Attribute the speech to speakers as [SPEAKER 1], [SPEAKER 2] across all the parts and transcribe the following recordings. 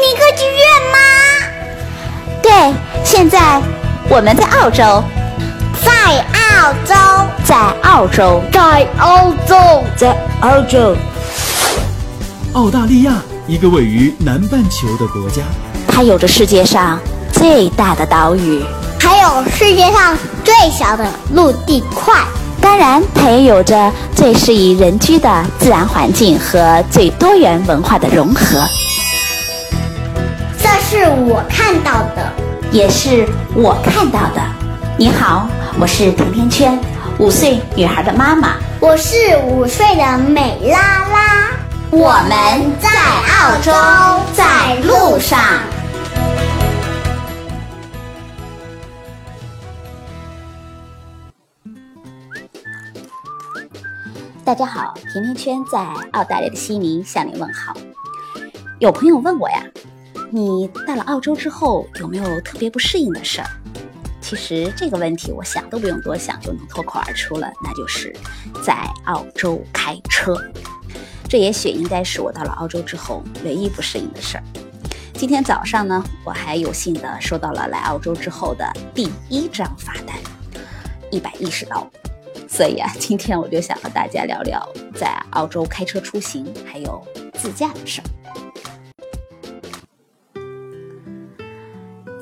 [SPEAKER 1] 尼歌剧院吗？
[SPEAKER 2] 对，现在我们在澳洲，
[SPEAKER 1] 在澳洲，
[SPEAKER 2] 在澳洲，
[SPEAKER 1] 在澳洲，
[SPEAKER 2] 在澳洲。
[SPEAKER 3] 澳大利亚，一个位于南半球的国家，
[SPEAKER 2] 它有着世界上最大的岛屿，
[SPEAKER 1] 还有世界上最小的陆地块。
[SPEAKER 2] 当然，它也有着最适宜人居的自然环境和最多元文化的融合。
[SPEAKER 1] 是我看到的，
[SPEAKER 2] 也是我看到的。你好，我是甜甜圈，五岁女孩的妈妈。
[SPEAKER 1] 我是五岁的美拉拉。
[SPEAKER 2] 我们在澳洲，在路上。大家好，甜甜圈在澳大利亚的悉尼向您问好。有朋友问我呀，你到了澳洲之后有没有特别不适应的事儿？其实这个问题，我想都不用多想就能脱口而出了，那就是在澳洲开车。这也许应该是我到了澳洲之后唯一不适应的事儿。今天早上呢，我还有幸的收到了来澳洲之后的第一张罚单，一百一十刀。所以啊，今天我就想和大家聊聊在澳洲开车出行还有自驾的事儿。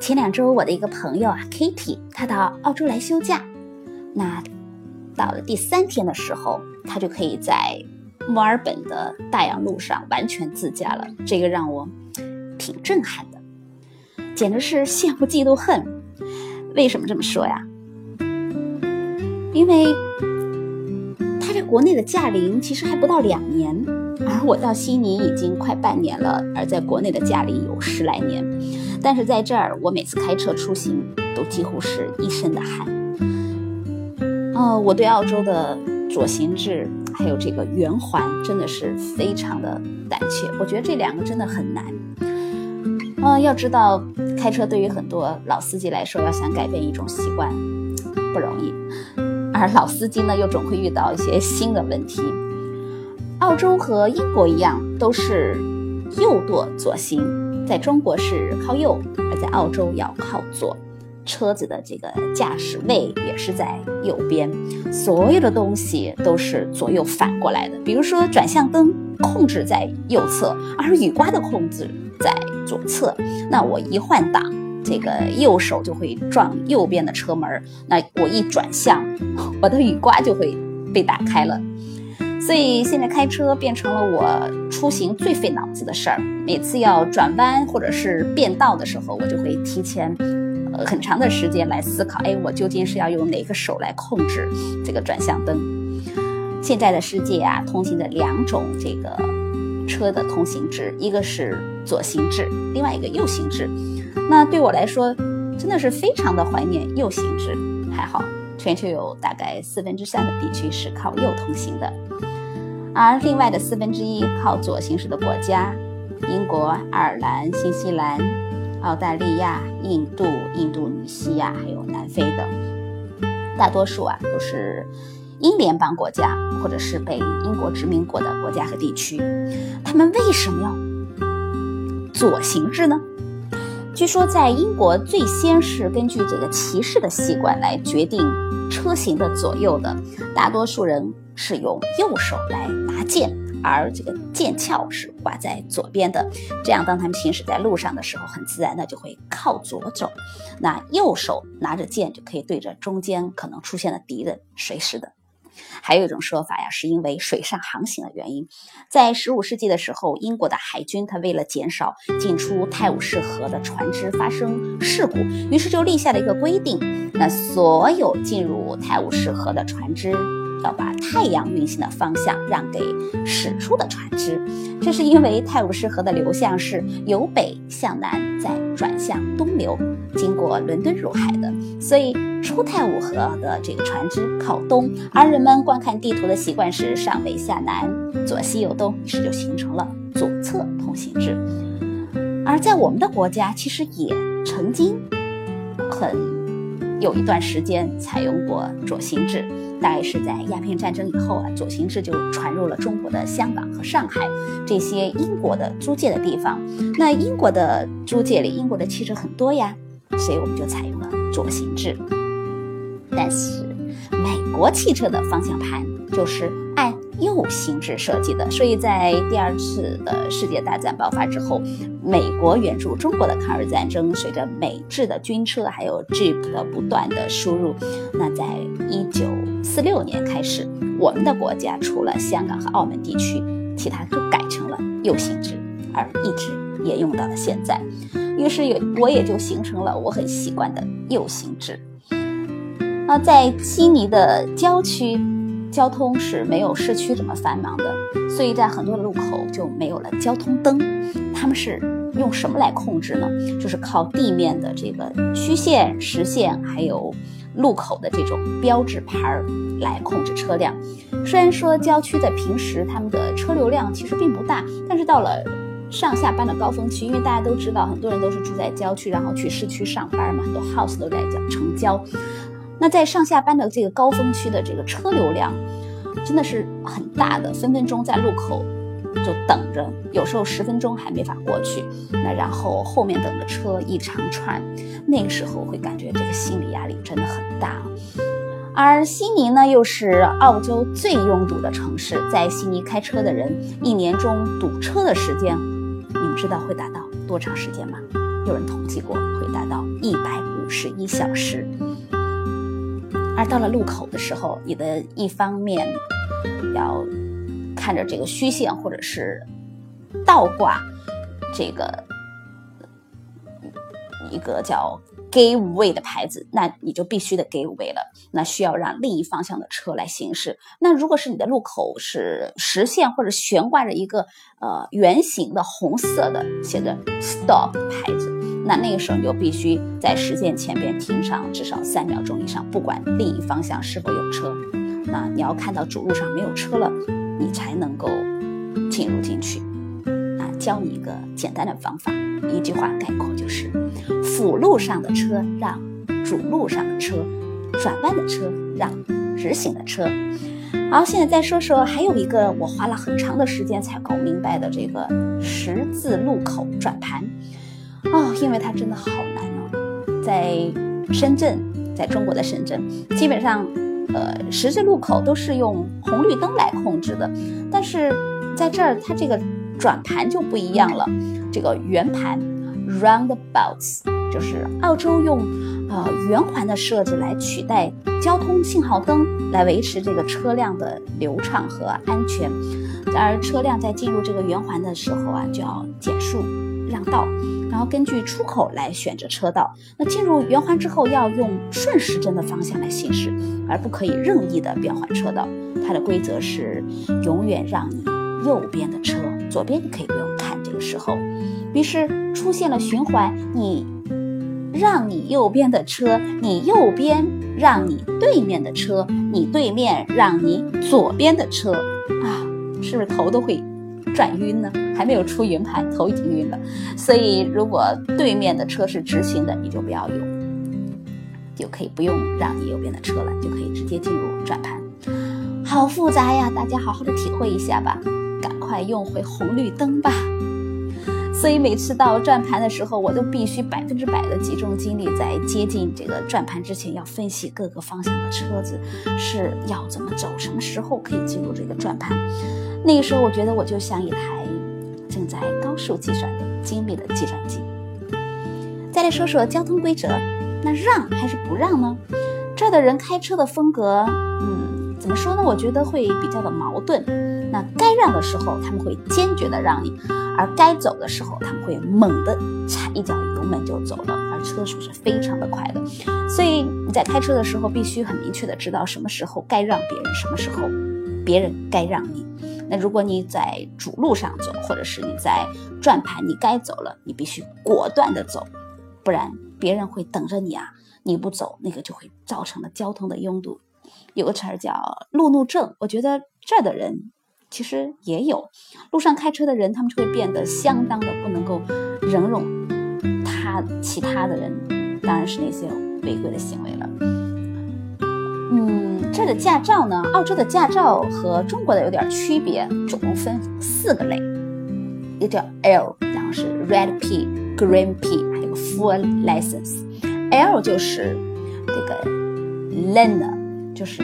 [SPEAKER 2] 前两周，我的一个朋友啊，Kitty，她到澳洲来休假。那到了第三天的时候，她就可以在墨尔本的大洋路上完全自驾了，这个让我挺震撼的，简直是羡慕嫉妒恨。为什么这么说呀？因为他在国内的驾龄其实还不到两年，而我到悉尼已经快半年了，而在国内的驾龄有十来年。但是在这儿，我每次开车出行都几乎是一身的汗。哦，我对澳洲的左行制还有这个圆环真的是非常的胆怯，我觉得这两个真的很难。嗯，要知道开车对于很多老司机来说，要想改变一种习惯不容易。而老司机呢，又总会遇到一些新的问题。澳洲和英国一样，都是右舵左行，在中国是靠右，而在澳洲要靠左。车子的这个驾驶位也是在右边，所有的东西都是左右反过来的。比如说转向灯控制在右侧，而雨刮的控制在左侧。那我一换挡。这个右手就会撞右边的车门，那我一转向，我的雨刮就会被打开了。所以现在开车变成了我出行最费脑子的事儿。每次要转弯或者是变道的时候，我就会提前呃很长的时间来思考，哎，我究竟是要用哪个手来控制这个转向灯？现在的世界啊，通行的两种这个车的通行制，一个是左行制，另外一个右行制。那对我来说，真的是非常的怀念右行制。还好，全球有大概四分之三的地区是靠右通行的，而另外的四分之一靠左行驶的国家，英国、爱尔兰、新西兰、澳大利亚、印度、印度尼西亚还有南非等，大多数啊都是英联邦国家或者是被英国殖民过的国家和地区。他们为什么要左行制呢？据说，在英国最先是根据这个骑士的习惯来决定车型的左右的，大多数人是用右手来拿剑，而这个剑鞘是挂在左边的，这样当他们行驶在路上的时候，很自然的就会靠左走，那右手拿着剑就可以对着中间可能出现的敌人随时的。还有一种说法呀，是因为水上航行的原因，在十五世纪的时候，英国的海军它为了减少进出泰晤士河的船只发生事故，于是就立下了一个规定，那所有进入泰晤士河的船只要把太阳运行的方向让给驶出的船只。这是因为泰晤士河的流向是由北向南再转向东流，经过伦敦入海的，所以。出太武河的这个船只靠东，而人们观看地图的习惯是上北下南、左西右东，于是就形成了左侧通行制。而在我们的国家，其实也曾经很有一段时间采用过左行制，大概是在鸦片战争以后啊，左行制就传入了中国的香港和上海这些英国的租界的地方。那英国的租界里，英国的汽车很多呀，所以我们就采用了左行制。但是美国汽车的方向盘就是按右行制设计的，所以在第二次的世界大战爆发之后，美国援助中国的抗日战争，随着美制的军车还有 Jeep 的不断的输入，那在一九四六年开始，我们的国家除了香港和澳门地区，其他都改成了右行制，而一直沿用到了现在。于是有我也就形成了我很习惯的右行制。那在悉尼的郊区，交通是没有市区这么繁忙的，所以在很多的路口就没有了交通灯。他们是用什么来控制呢？就是靠地面的这个虚线、实线，还有路口的这种标志牌儿来控制车辆。虽然说郊区在平时他们的车流量其实并不大，但是到了上下班的高峰期，因为大家都知道，很多人都是住在郊区，然后去市区上班嘛，很多 house 都在城郊。那在上下班的这个高峰区的这个车流量，真的是很大的，分分钟在路口就等着，有时候十分钟还没法过去。那然后后面等的车一长串，那个时候会感觉这个心理压力真的很大。而悉尼呢，又是澳洲最拥堵的城市，在悉尼开车的人一年中堵车的时间，你们知道会达到多长时间吗？有人统计过，会达到一百五十一小时。而到了路口的时候，你的一方面要看着这个虚线，或者是倒挂这个一个叫 give way 的牌子，那你就必须得 give way 了。那需要让另一方向的车来行驶。那如果是你的路口是实线或者悬挂着一个呃圆形的红色的写着 stop 牌子。那那个时候你就必须在实践前边停上至少三秒钟以上，不管另一方向是否有车。那你要看到主路上没有车了，你才能够进入进去。啊，教你一个简单的方法，一句话概括就是：辅路上的车让主路上的车，转弯的车让直行的车。好，现在再说说还有一个我花了很长的时间才搞明白的这个十字路口转盘。哦，因为它真的好难哦，在深圳，在中国的深圳，基本上，呃，十字路口都是用红绿灯来控制的，但是在这儿，它这个转盘就不一样了，这个圆盘 （roundabouts） 就是澳洲用呃圆环的设置来取代交通信号灯，来维持这个车辆的流畅和安全，而车辆在进入这个圆环的时候啊，就要减速让道。然后根据出口来选择车道。那进入圆环之后，要用顺时针的方向来行驶，而不可以任意的变换车道。它的规则是永远让你右边的车，左边你可以不用看。这个时候，于是出现了循环：你让你右边的车，你右边让你对面的车，你对面让你左边的车啊，是不是头都会？转晕呢，还没有出云盘，头已经晕了。所以，如果对面的车是直行的，你就不要用，就可以不用让你右边的车了，就可以直接进入转盘。好复杂呀，大家好好的体会一下吧，赶快用回红绿灯吧。所以每次到转盘的时候，我都必须百分之百的集中精力，在接近这个转盘之前，要分析各个方向的车子是要怎么走，什么时候可以进入这个转盘。那个时候，我觉得我就像一台正在高速计算的精密的计算机。再来说说交通规则，那让还是不让呢？这儿的人开车的风格，嗯，怎么说呢？我觉得会比较的矛盾。那该让的时候，他们会坚决的让你；而该走的时候，他们会猛地踩一脚油门就走了，而车速是非常的快的。所以你在开车的时候，必须很明确的知道什么时候该让别人，什么时候别人该让你。那如果你在主路上走，或者是你在转盘，你该走了，你必须果断的走，不然别人会等着你啊！你不走，那个就会造成了交通的拥堵。有个词儿叫路怒症，我觉得这儿的人其实也有，路上开车的人，他们就会变得相当的不能够忍容他其他的人，当然是那些违规的行为了。嗯，这的驾照呢，澳洲的驾照和中国的有点区别，总共分四个类，一个叫 L，然后是 Red P、Green P，还有 Full License。L 就是这个 Learner，就是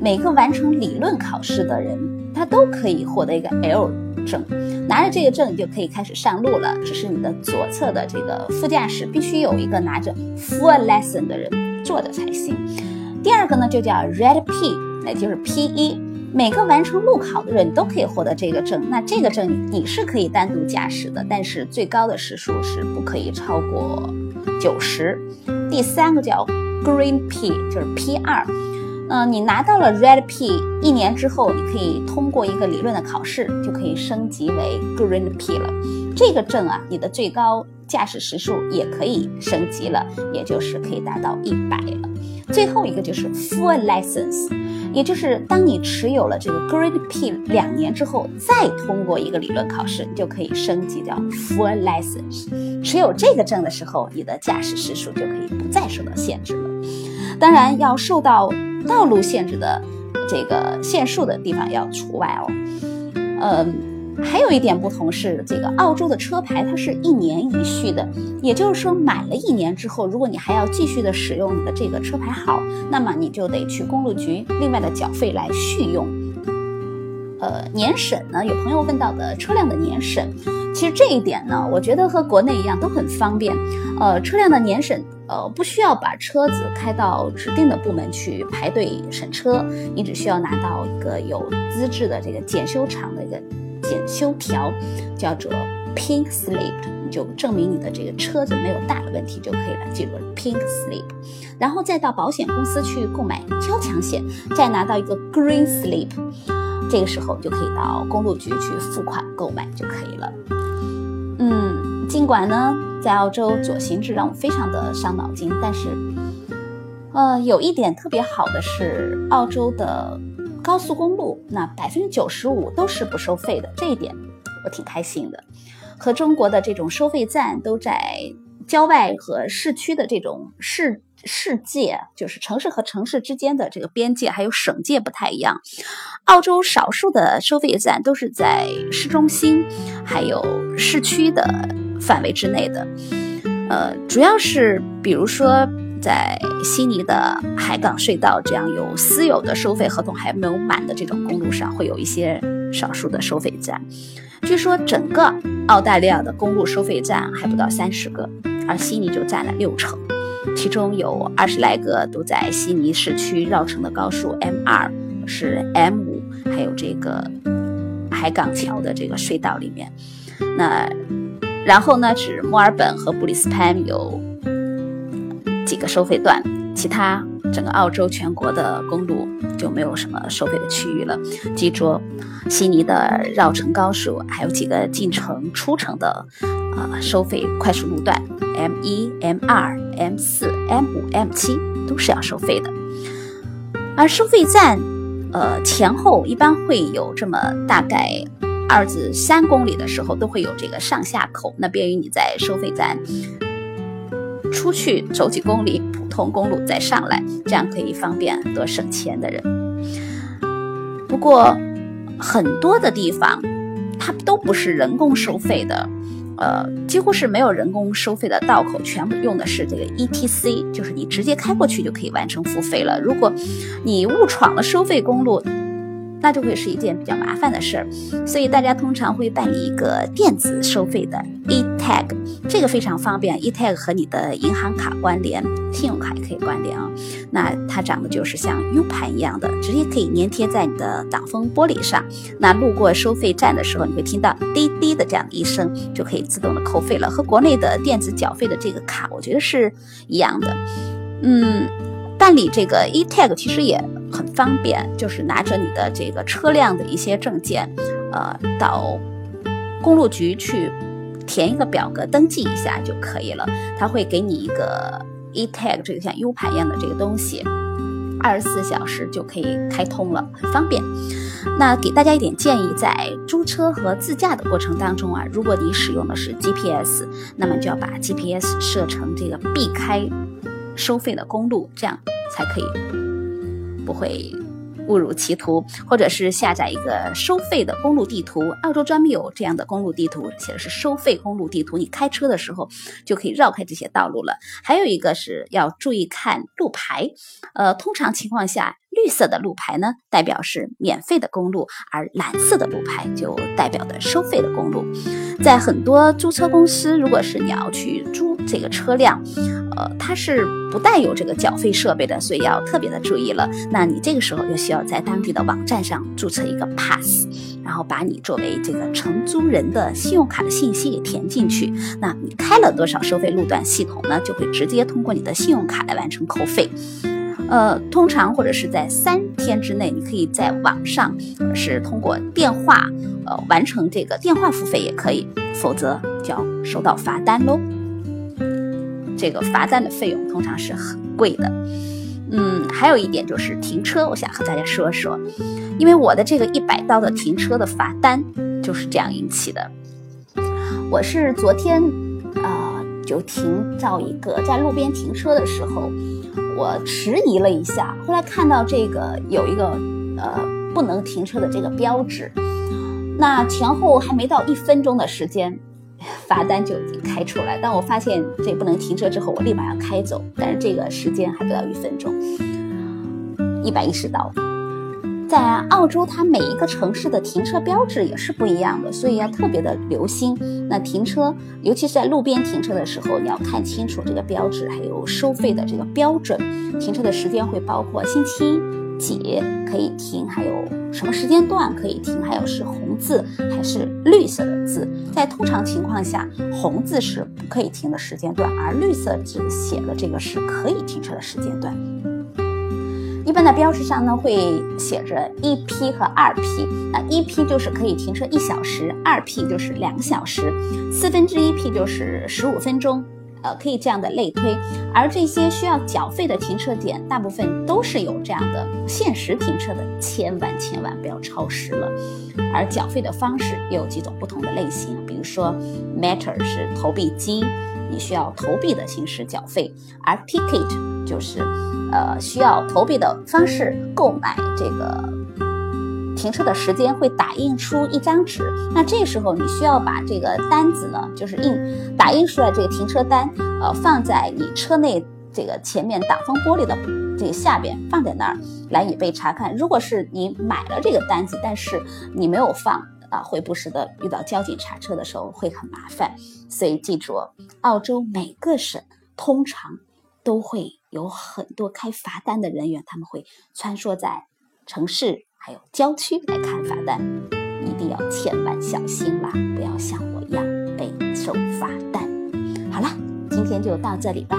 [SPEAKER 2] 每个完成理论考试的人，他都可以获得一个 L 证。拿着这个证，你就可以开始上路了。只是你的左侧的这个副驾驶必须有一个拿着 Full License 的人做的才行。第二个呢，就叫 Red P，那就是 P 一。每个完成路考的人都可以获得这个证。那这个证你是可以单独驾驶的，但是最高的时速是不可以超过九十。第三个叫 Green P，就是 P 二。嗯，你拿到了 Red P，一年之后你可以通过一个理论的考试，就可以升级为 Green P 了。这个证啊，你的最高驾驶时速也可以升级了，也就是可以达到一百了。最后一个就是 Full License，也就是当你持有了这个 Grade P 两年之后，再通过一个理论考试，你就可以升级到 Full License。持有这个证的时候，你的驾驶时速就可以不再受到限制了。当然，要受到道路限制的这个限速的地方要除外哦。嗯。还有一点不同是，这个澳洲的车牌它是一年一续的，也就是说满了一年之后，如果你还要继续的使用你的这个车牌号，那么你就得去公路局另外的缴费来续用。呃，年审呢，有朋友问到的车辆的年审，其实这一点呢，我觉得和国内一样都很方便。呃，车辆的年审，呃，不需要把车子开到指定的部门去排队审车，你只需要拿到一个有资质的这个检修厂的一个。检修条叫做 pink slip，你就证明你的这个车子没有大的问题就可以了。记住 pink slip，然后再到保险公司去购买交强险，再拿到一个 green slip，这个时候就可以到公路局去付款购买就可以了。嗯，尽管呢，在澳洲左行制让我非常的伤脑筋，但是，呃，有一点特别好的是澳洲的。高速公路那百分之九十五都是不收费的，这一点我挺开心的。和中国的这种收费站都在郊外和市区的这种市市界，就是城市和城市之间的这个边界还有省界不太一样。澳洲少数的收费站都是在市中心还有市区的范围之内的，呃，主要是比如说。在悉尼的海港隧道这样有私有的收费合同还没有满的这种公路上，会有一些少数的收费站。据说整个澳大利亚的公路收费站还不到三十个，而悉尼就占了六成，其中有二十来个都在悉尼市区绕城的高速 M 二是 M 五，还有这个海港桥的这个隧道里面。那然后呢，指墨尔本和布里斯班有。几个收费段，其他整个澳洲全国的公路就没有什么收费的区域了。记住，悉尼的绕城高速还有几个进城出城的啊收费快速路段，M 一、M 二、M 四、M 五、M 七都是要收费的。而收费站，呃前后一般会有这么大概二至三公里的时候，都会有这个上下口，那便于你在收费站。出去走几公里，普通公路再上来，这样可以方便很多省钱的人。不过，很多的地方它都不是人工收费的，呃，几乎是没有人工收费的道口，全部用的是这个 ETC，就是你直接开过去就可以完成付费了。如果你误闯了收费公路，那就会是一件比较麻烦的事儿，所以大家通常会办理一个电子收费的 eTag，这个非常方便。eTag 和你的银行卡关联，信用卡也可以关联啊。那它长得就是像 U 盘一样的，直接可以粘贴在你的挡风玻璃上。那路过收费站的时候，你会听到滴滴的这样的一声，就可以自动的扣费了。和国内的电子缴费的这个卡，我觉得是一样的。嗯，办理这个 eTag 其实也。很方便，就是拿着你的这个车辆的一些证件，呃，到公路局去填一个表格，登记一下就可以了。他会给你一个 eTag，这个像 U 盘一样的这个东西，二十四小时就可以开通了，很方便。那给大家一点建议，在租车和自驾的过程当中啊，如果你使用的是 GPS，那么就要把 GPS 设成这个避开收费的公路，这样才可以不会。误入歧途，或者是下载一个收费的公路地图。澳洲专门有这样的公路地图，写的是收费公路地图。你开车的时候就可以绕开这些道路了。还有一个是要注意看路牌，呃，通常情况下，绿色的路牌呢代表是免费的公路，而蓝色的路牌就代表的收费的公路。在很多租车公司，如果是你要去租这个车辆，呃，它是不带有这个缴费设备的，所以要特别的注意了。那你这个时候就需要在当地的网站上注册一个 pass，然后把你作为这个承租人的信用卡的信息给填进去。那你开了多少收费路段，系统呢就会直接通过你的信用卡来完成扣费。呃，通常或者是在三天之内，你可以在网上是通过电话呃完成这个电话付费也可以，否则就要收到罚单喽。这个罚单的费用通常是很贵的。嗯，还有一点就是停车，我想和大家说说，因为我的这个一百刀的停车的罚单就是这样引起的。我是昨天啊就停到一个在路边停车的时候。我迟疑了一下，后来看到这个有一个呃不能停车的这个标志，那前后还没到一分钟的时间，罚单就已经开出来。当我发现这不能停车之后，我立马要开走，但是这个时间还不到一分钟，一百一十刀。在澳洲，它每一个城市的停车标志也是不一样的，所以要特别的留心。那停车，尤其是在路边停车的时候，你要看清楚这个标志，还有收费的这个标准。停车的时间会包括星期一几可以停，还有什么时间段可以停，还有是红字还是绿色的字。在通常情况下，红字是不可以停的时间段，而绿色字写的这个是可以停车的时间段。一般的标识上呢会写着一 P 和二 P，那一 P 就是可以停车一小时，二 P 就是两小时，四分之一 P 就是十五分钟，呃，可以这样的类推。而这些需要缴费的停车点，大部分都是有这样的限时停车的，千万千万不要超时了。而缴费的方式又有几种不同的类型，比如说 Matter 是投币机。你需要投币的形式缴费，而 ticket 就是，呃，需要投币的方式购买这个停车的时间，会打印出一张纸。那这时候你需要把这个单子呢，就是印打印出来这个停车单，呃，放在你车内这个前面挡风玻璃的这个下边，放在那儿来以备查看。如果是你买了这个单子，但是你没有放。啊，会不时的遇到交警查车的时候会很麻烦，所以记住，澳洲每个省通常都会有很多开罚单的人员，他们会穿梭在城市还有郊区来看罚单，一定要千万小心啦，不要像我一样被收罚单。好了，今天就到这里吧。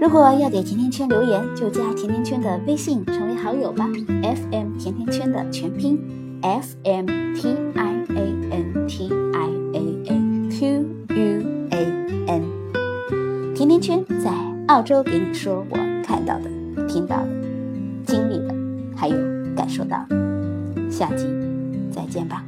[SPEAKER 2] 如果要给甜甜圈留言，就加甜甜圈的微信成为好友吧，FM 甜甜圈的全拼。F M T I A N T I A A Q U A N，甜甜圈在澳洲给你说我看到的、听到的、感受到。下集再见吧。